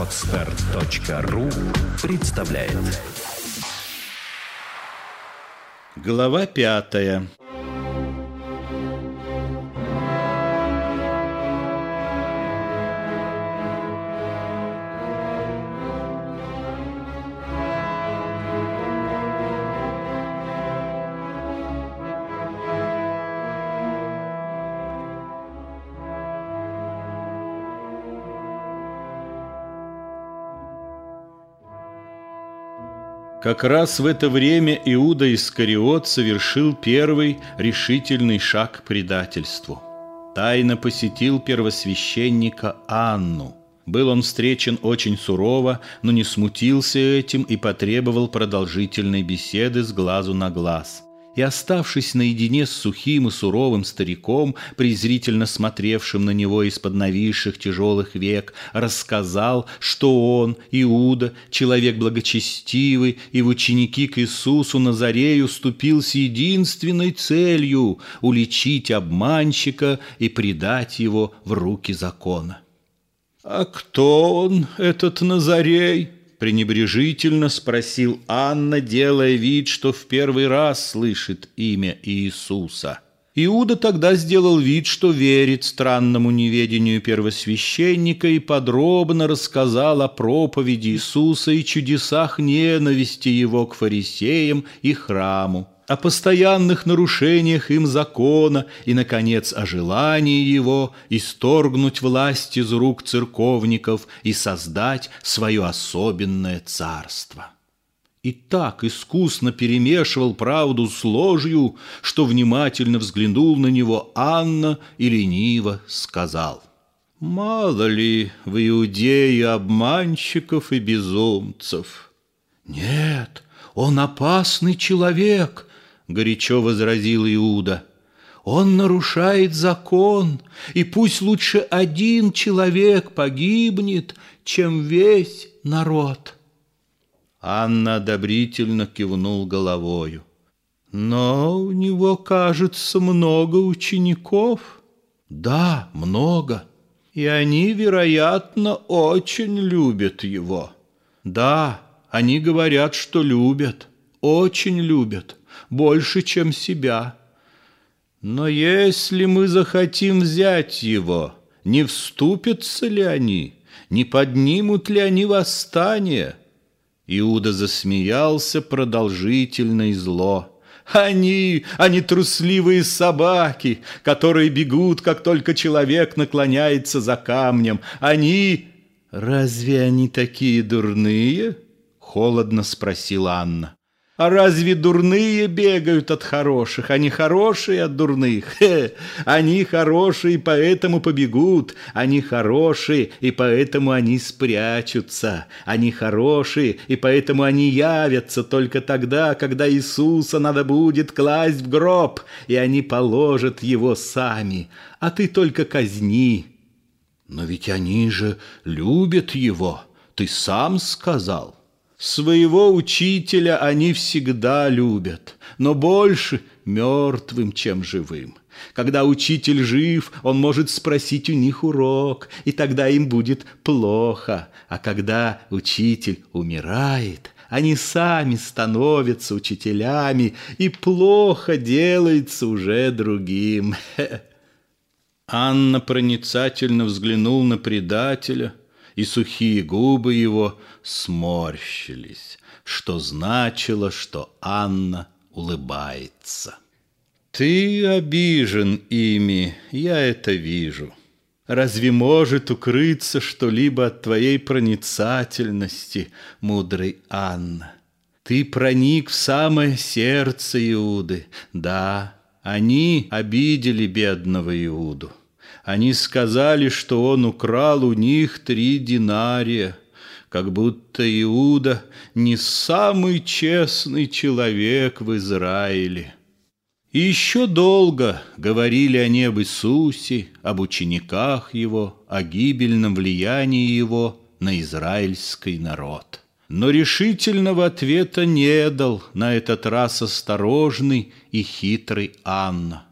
Отстар.ру представляет. Глава пятая Как раз в это время Иуда Искариот совершил первый решительный шаг к предательству. Тайно посетил первосвященника Анну. Был он встречен очень сурово, но не смутился этим и потребовал продолжительной беседы с глазу на глаз – и, оставшись наедине с сухим и суровым стариком, презрительно смотревшим на него из-под нависших тяжелых век, рассказал, что он, Иуда, человек благочестивый и в ученики к Иисусу Назарею ступил с единственной целью — уличить обманщика и предать его в руки закона. «А кто он, этот Назарей?» Пренебрежительно спросил Анна, делая вид, что в первый раз слышит имя Иисуса. Иуда тогда сделал вид, что верит странному неведению первосвященника и подробно рассказал о проповеди Иисуса и чудесах ненависти его к фарисеям и храму о постоянных нарушениях им закона и, наконец, о желании его исторгнуть власть из рук церковников и создать свое особенное царство. И так искусно перемешивал правду с ложью, что внимательно взглянул на него Анна и лениво сказал — Мало ли в Иудее обманщиков и безумцев. Нет, он опасный человек, горячо возразил Иуда. Он нарушает закон, и пусть лучше один человек погибнет, чем весь народ. Анна одобрительно кивнул головою. Но у него, кажется, много учеников. Да, много. И они, вероятно, очень любят его. Да, они говорят, что любят, очень любят больше, чем себя. Но если мы захотим взять его, не вступятся ли они, не поднимут ли они восстание? Иуда засмеялся продолжительно и зло. Они, они трусливые собаки, которые бегут, как только человек наклоняется за камнем. Они... Разве они такие дурные? Холодно спросила Анна. А разве дурные бегают от хороших? Они хорошие от дурных. Хе, они хорошие, поэтому побегут. Они хорошие, и поэтому они спрячутся. Они хорошие, и поэтому они явятся только тогда, когда Иисуса надо будет класть в гроб, и они положат его сами. А ты только казни. Но ведь они же любят его, ты сам сказал. Своего учителя они всегда любят, но больше мертвым, чем живым. Когда учитель жив, он может спросить у них урок, и тогда им будет плохо. А когда учитель умирает, они сами становятся учителями, и плохо делается уже другим. Анна проницательно взглянул на предателя, и сухие губы его сморщились, что значило, что Анна улыбается. «Ты обижен ими, я это вижу. Разве может укрыться что-либо от твоей проницательности, мудрый Анна? Ты проник в самое сердце Иуды. Да, они обидели бедного Иуду. Они сказали, что он украл у них три динария, как будто Иуда не самый честный человек в Израиле. И еще долго говорили они об Иисусе, об учениках Его, о гибельном влиянии Его на израильский народ. Но решительного ответа не дал на этот раз осторожный и хитрый Анна.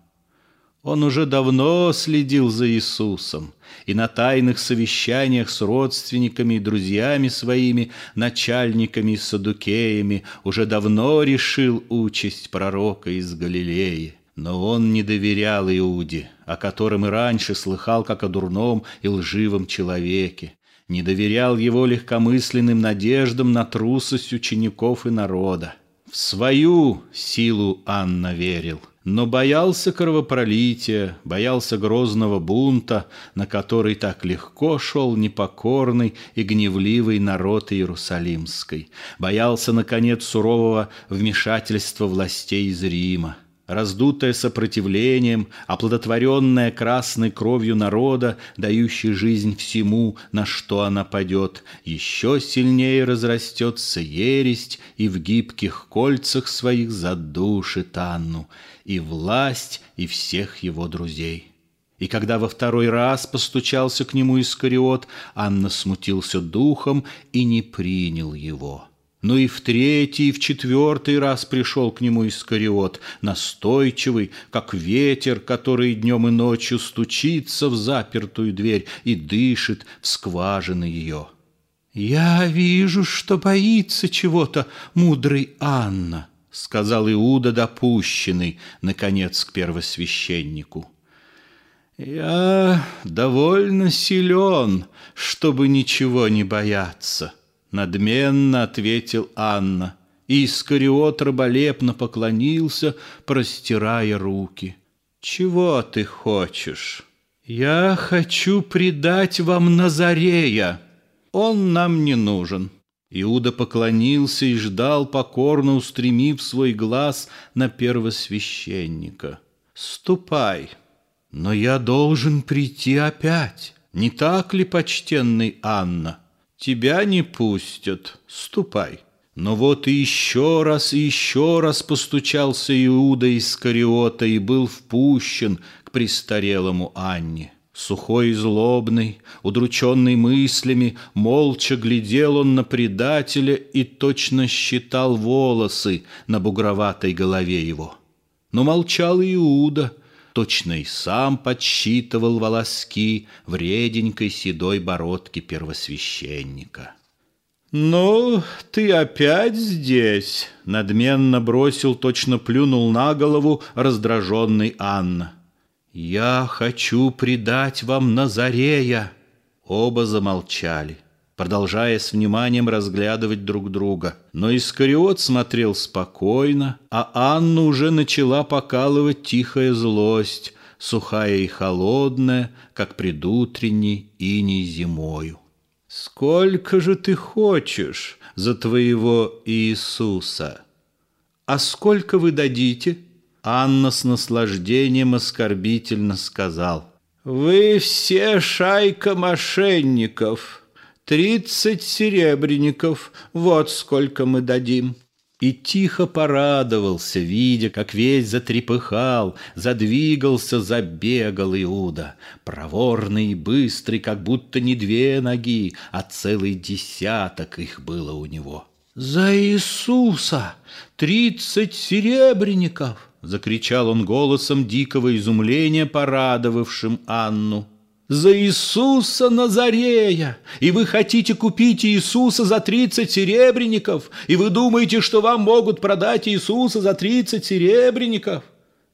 Он уже давно следил за Иисусом и на тайных совещаниях с родственниками и друзьями своими, начальниками и садукеями уже давно решил участь пророка из Галилеи. Но он не доверял Иуде, о котором и раньше слыхал как о дурном и лживом человеке, не доверял его легкомысленным надеждам на трусость учеников и народа. В свою силу Анна верил, но боялся кровопролития, боялся грозного бунта, на который так легко шел непокорный и гневливый народ Иерусалимской, боялся, наконец, сурового вмешательства властей из Рима раздутое сопротивлением, оплодотворенная красной кровью народа, дающей жизнь всему, на что она падет, еще сильнее разрастется ересть и в гибких кольцах своих задушит Анну, и власть, и всех его друзей. И когда во второй раз постучался к нему Искариот, Анна смутился духом и не принял его. Но и в третий, и в четвертый раз пришел к нему Искариот, настойчивый, как ветер, который днем и ночью стучится в запертую дверь и дышит в скважины ее. «Я вижу, что боится чего-то мудрый Анна», — сказал Иуда, допущенный, наконец, к первосвященнику. «Я довольно силен, чтобы ничего не бояться», Надменно ответил Анна, и Искариот раболепно поклонился, простирая руки. «Чего ты хочешь?» «Я хочу предать вам Назарея. Он нам не нужен». Иуда поклонился и ждал, покорно устремив свой глаз на первосвященника. «Ступай, но я должен прийти опять, не так ли, почтенный Анна?» Тебя не пустят, ступай. Но вот и еще раз и еще раз постучался Иуда из Кариота и был впущен к престарелому Анне. Сухой и злобный, удрученный мыслями, молча глядел он на предателя и точно считал волосы на бугроватой голове его. Но молчал Иуда — точно и сам подсчитывал волоски в реденькой седой бородке первосвященника. «Ну, ты опять здесь!» — надменно бросил, точно плюнул на голову раздраженный Анна. «Я хочу предать вам Назарея!» Оба замолчали продолжая с вниманием разглядывать друг друга. Но Искариот смотрел спокойно, а Анну уже начала покалывать тихая злость, сухая и холодная, как предутренний иней зимою. «Сколько же ты хочешь за твоего Иисуса?» «А сколько вы дадите?» Анна с наслаждением оскорбительно сказал. «Вы все шайка мошенников!» Тридцать серебряников, вот сколько мы дадим. И тихо порадовался, видя, как весь затрепыхал, задвигался, забегал Иуда, проворный и быстрый, как будто не две ноги, а целый десяток их было у него. «За Иисуса! Тридцать серебряников!» — закричал он голосом дикого изумления, порадовавшим Анну за Иисуса Назарея, и вы хотите купить Иисуса за тридцать серебряников, и вы думаете, что вам могут продать Иисуса за тридцать серебряников?»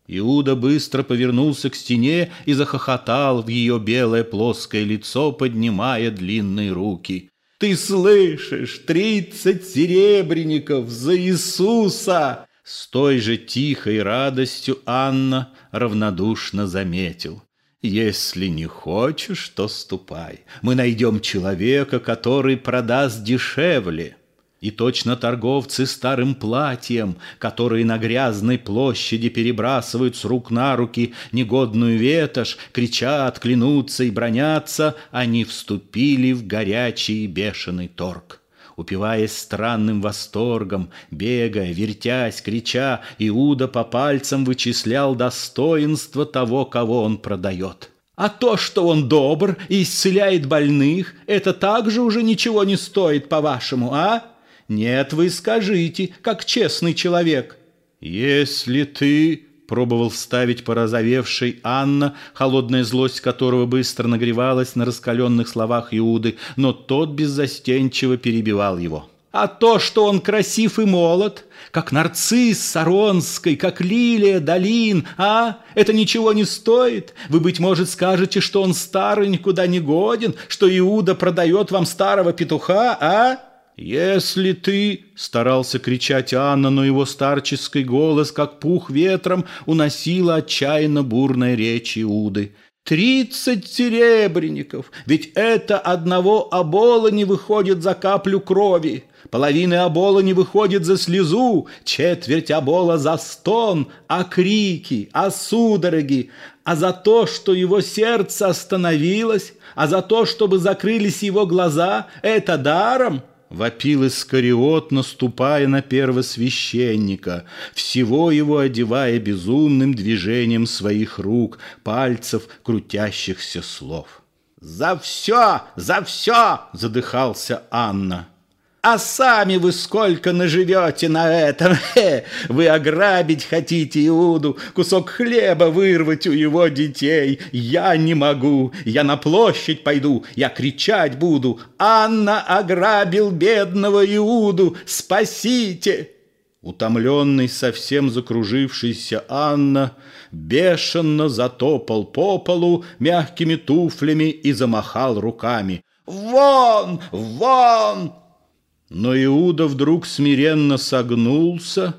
Иуда быстро повернулся к стене и захохотал в ее белое плоское лицо, поднимая длинные руки. «Ты слышишь? Тридцать серебряников за Иисуса!» С той же тихой радостью Анна равнодушно заметил. Если не хочешь, то ступай. Мы найдем человека, который продаст дешевле. И точно торговцы старым платьем, которые на грязной площади перебрасывают с рук на руки негодную ветошь, кричат, клянутся и бронятся, они вступили в горячий и бешеный торг упиваясь странным восторгом, бегая, вертясь, крича, Иуда по пальцам вычислял достоинство того, кого он продает. А то, что он добр и исцеляет больных, это также уже ничего не стоит, по-вашему, а? Нет, вы скажите, как честный человек. Если ты пробовал вставить порозовевший Анна, холодная злость которого быстро нагревалась на раскаленных словах Иуды, но тот беззастенчиво перебивал его. А то, что он красив и молод, как нарцисс Саронской, как лилия долин, а? Это ничего не стоит. Вы, быть может, скажете, что он старый, никуда не годен, что Иуда продает вам старого петуха, а? «Если ты...» — старался кричать Анна, но его старческий голос, как пух ветром, уносила отчаянно бурная речь Иуды. «Тридцать серебряников! Ведь это одного обола не выходит за каплю крови!» Половины обола не выходит за слезу, четверть обола за стон, а крики, а судороги, а за то, что его сердце остановилось, а за то, чтобы закрылись его глаза, это даром – Вопил Искариот, наступая на первосвященника, всего его одевая безумным движением своих рук, пальцев, крутящихся слов. «За все! За все!» — задыхался Анна. А сами вы сколько наживете на этом? Хе, вы ограбить хотите Иуду, кусок хлеба вырвать у его детей. Я не могу, я на площадь пойду, я кричать буду. Анна ограбил бедного Иуду, спасите!» Утомленный, совсем закружившийся Анна бешено затопал по полу мягкими туфлями и замахал руками. «Вон! Вон! Но Иуда вдруг смиренно согнулся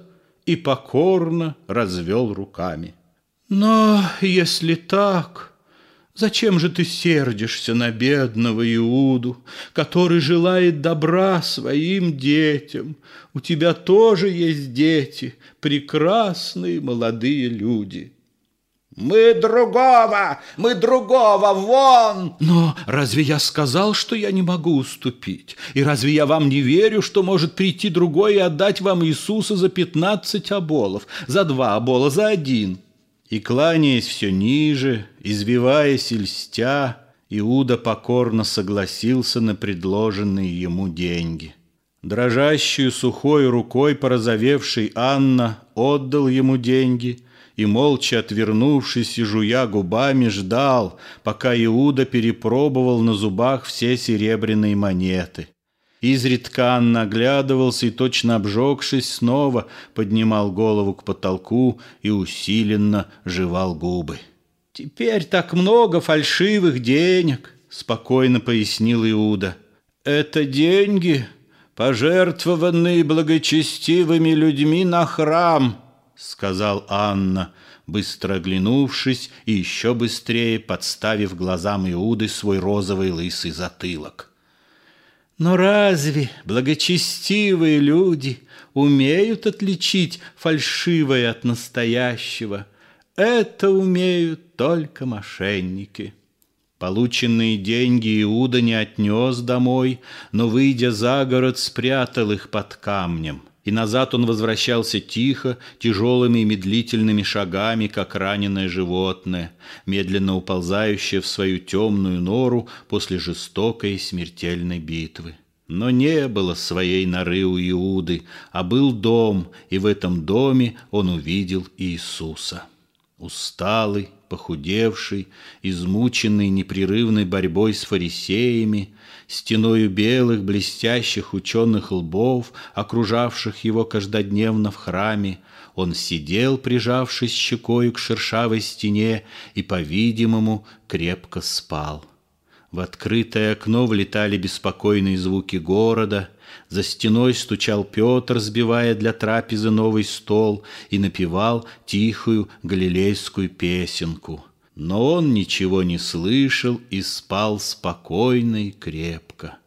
и покорно развел руками. «Но если так, зачем же ты сердишься на бедного Иуду, который желает добра своим детям? У тебя тоже есть дети, прекрасные молодые люди». «Мы другого! Мы другого! Вон!» «Но разве я сказал, что я не могу уступить? И разве я вам не верю, что может прийти другой и отдать вам Иисуса за пятнадцать оболов, за два обола, за один?» И, кланяясь все ниже, избиваясь и льстя, Иуда покорно согласился на предложенные ему деньги. Дрожащую сухой рукой порозовевший Анна отдал ему деньги – и, молча отвернувшись и жуя губами, ждал, пока Иуда перепробовал на зубах все серебряные монеты. Изредка он наглядывался и, точно обжегшись, снова поднимал голову к потолку и усиленно жевал губы. «Теперь так много фальшивых денег», — спокойно пояснил Иуда. «Это деньги, пожертвованные благочестивыми людьми на храм», — сказал Анна, быстро оглянувшись и еще быстрее подставив глазам Иуды свой розовый лысый затылок. «Но разве благочестивые люди умеют отличить фальшивое от настоящего? Это умеют только мошенники». Полученные деньги Иуда не отнес домой, но, выйдя за город, спрятал их под камнем – и назад он возвращался тихо, тяжелыми и медлительными шагами, как раненое животное, медленно уползающее в свою темную нору после жестокой и смертельной битвы. Но не было своей норы у Иуды, а был дом, и в этом доме он увидел Иисуса. Усталый, похудевший, измученный непрерывной борьбой с фарисеями, стеною белых блестящих ученых лбов, окружавших его каждодневно в храме, он сидел, прижавшись щекою к шершавой стене, и, по-видимому, крепко спал. В открытое окно влетали беспокойные звуки города, за стеной стучал Петр, сбивая для трапезы новый стол, и напевал тихую галилейскую песенку — но он ничего не слышал и спал спокойно и крепко.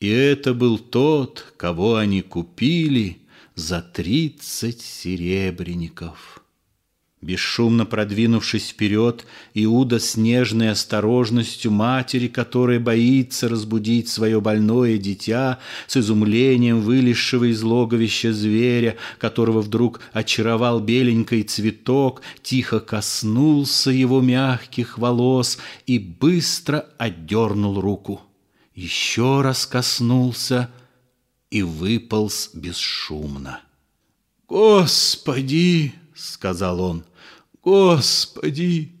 И это был тот, кого они купили за тридцать серебряников. Бесшумно продвинувшись вперед, Иуда с нежной осторожностью матери, которая боится разбудить свое больное дитя, с изумлением вылезшего из логовища зверя, которого вдруг очаровал беленький цветок, тихо коснулся его мягких волос и быстро отдернул руку. Еще раз коснулся и выполз бесшумно. «Господи!» — сказал он — Господи!»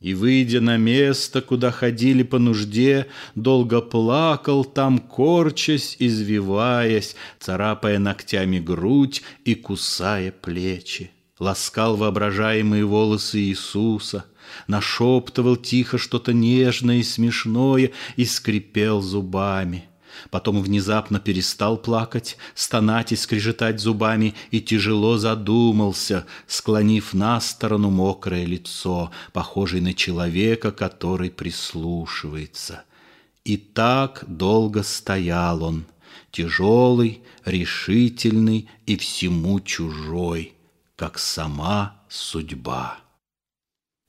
И, выйдя на место, куда ходили по нужде, долго плакал там, корчась, извиваясь, царапая ногтями грудь и кусая плечи. Ласкал воображаемые волосы Иисуса, нашептывал тихо что-то нежное и смешное и скрипел зубами. Потом внезапно перестал плакать, стонать и скрежетать зубами и тяжело задумался, склонив на сторону мокрое лицо, похожее на человека, который прислушивается. И так долго стоял он, тяжелый, решительный и всему чужой, как сама судьба.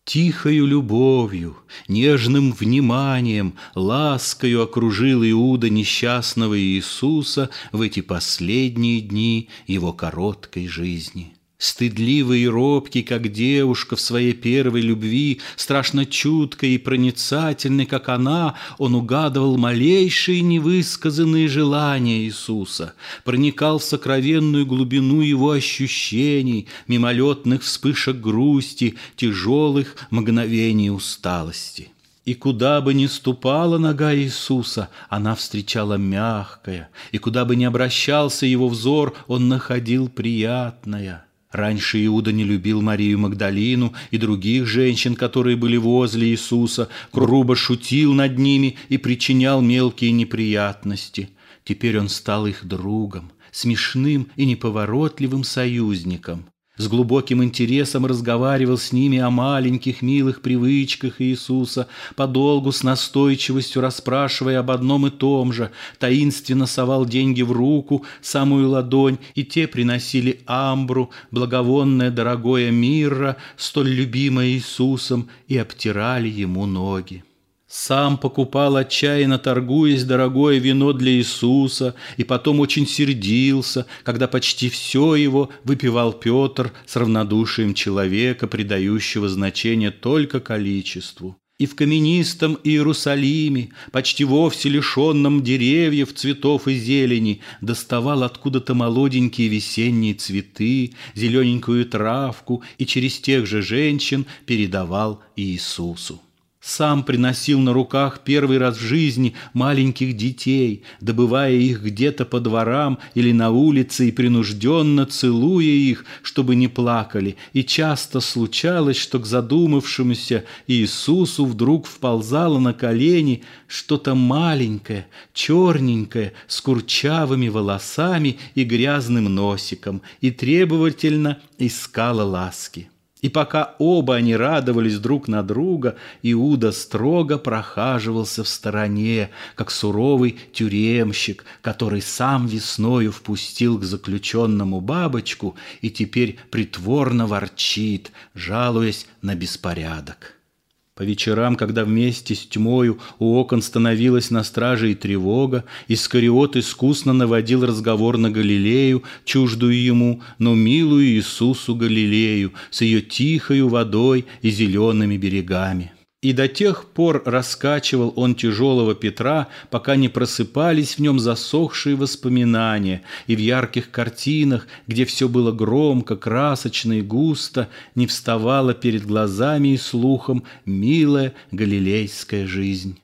Тихою любовью, нежным вниманием, ласкою окружил Иуда несчастного Иисуса в эти последние дни его короткой жизни. Стыдливый и робкий, как девушка в своей первой любви, страшно чуткой и проницательный, как она, он угадывал малейшие невысказанные желания Иисуса, проникал в сокровенную глубину его ощущений, мимолетных вспышек грусти, тяжелых мгновений усталости. И куда бы ни ступала нога Иисуса, она встречала мягкое, и куда бы ни обращался его взор, он находил приятное – Раньше Иуда не любил Марию Магдалину и других женщин, которые были возле Иисуса, грубо шутил над ними и причинял мелкие неприятности. Теперь он стал их другом, смешным и неповоротливым союзником с глубоким интересом разговаривал с ними о маленьких милых привычках Иисуса, подолгу с настойчивостью расспрашивая об одном и том же, таинственно совал деньги в руку, самую ладонь, и те приносили амбру, благовонное дорогое мирра, столь любимое Иисусом, и обтирали ему ноги. Сам покупал отчаянно торгуясь дорогое вино для Иисуса, и потом очень сердился, когда почти все его выпивал Петр с равнодушием человека, придающего значение только количеству. И в каменистом Иерусалиме, почти вовсе лишенном деревьев, цветов и зелени, доставал откуда-то молоденькие весенние цветы, зелененькую травку и через тех же женщин передавал Иисусу. Сам приносил на руках первый раз в жизни маленьких детей, добывая их где-то по дворам или на улице и принужденно целуя их, чтобы не плакали. И часто случалось, что к задумавшемуся Иисусу вдруг вползало на колени что-то маленькое, черненькое, с курчавыми волосами и грязным носиком, и требовательно искало ласки. И пока оба они радовались друг на друга, Иуда строго прохаживался в стороне, как суровый тюремщик, который сам весною впустил к заключенному бабочку и теперь притворно ворчит, жалуясь на беспорядок. По вечерам, когда вместе с тьмою у окон становилась на страже и тревога, Искариот искусно наводил разговор на Галилею, чуждую ему, но милую Иисусу Галилею, с ее тихою водой и зелеными берегами. И до тех пор раскачивал он тяжелого Петра, пока не просыпались в нем засохшие воспоминания, и в ярких картинах, где все было громко, красочно и густо, не вставала перед глазами и слухом милая галилейская жизнь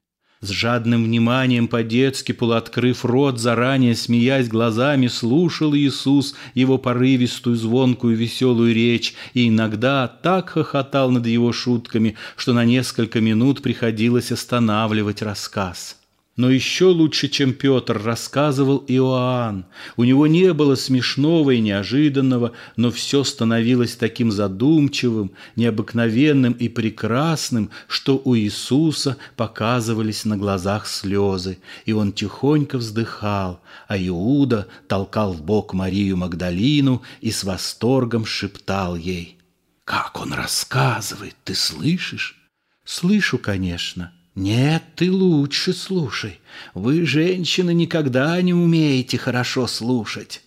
с жадным вниманием по-детски, полуоткрыв рот, заранее смеясь глазами, слушал Иисус его порывистую, звонкую, веселую речь и иногда так хохотал над его шутками, что на несколько минут приходилось останавливать рассказ. Но еще лучше, чем Петр, рассказывал Иоанн. У него не было смешного и неожиданного, но все становилось таким задумчивым, необыкновенным и прекрасным, что у Иисуса показывались на глазах слезы, и он тихонько вздыхал, а Иуда толкал в бок Марию Магдалину и с восторгом шептал ей. «Как он рассказывает, ты слышишь?» «Слышу, конечно». «Нет, ты лучше слушай. Вы, женщины, никогда не умеете хорошо слушать».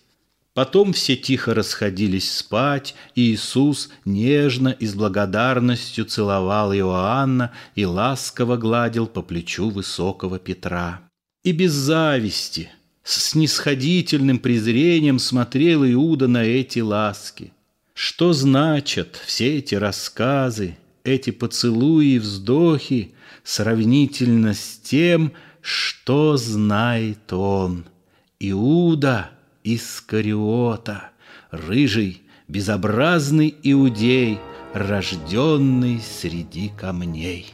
Потом все тихо расходились спать, и Иисус нежно и с благодарностью целовал Иоанна и ласково гладил по плечу высокого Петра. И без зависти, с снисходительным презрением смотрел Иуда на эти ласки – Что значат все эти рассказы, эти поцелуи и вздохи сравнительно с тем, что знает он? Иуда Искариота, рыжий, безобразный иудей, рожденный среди камней.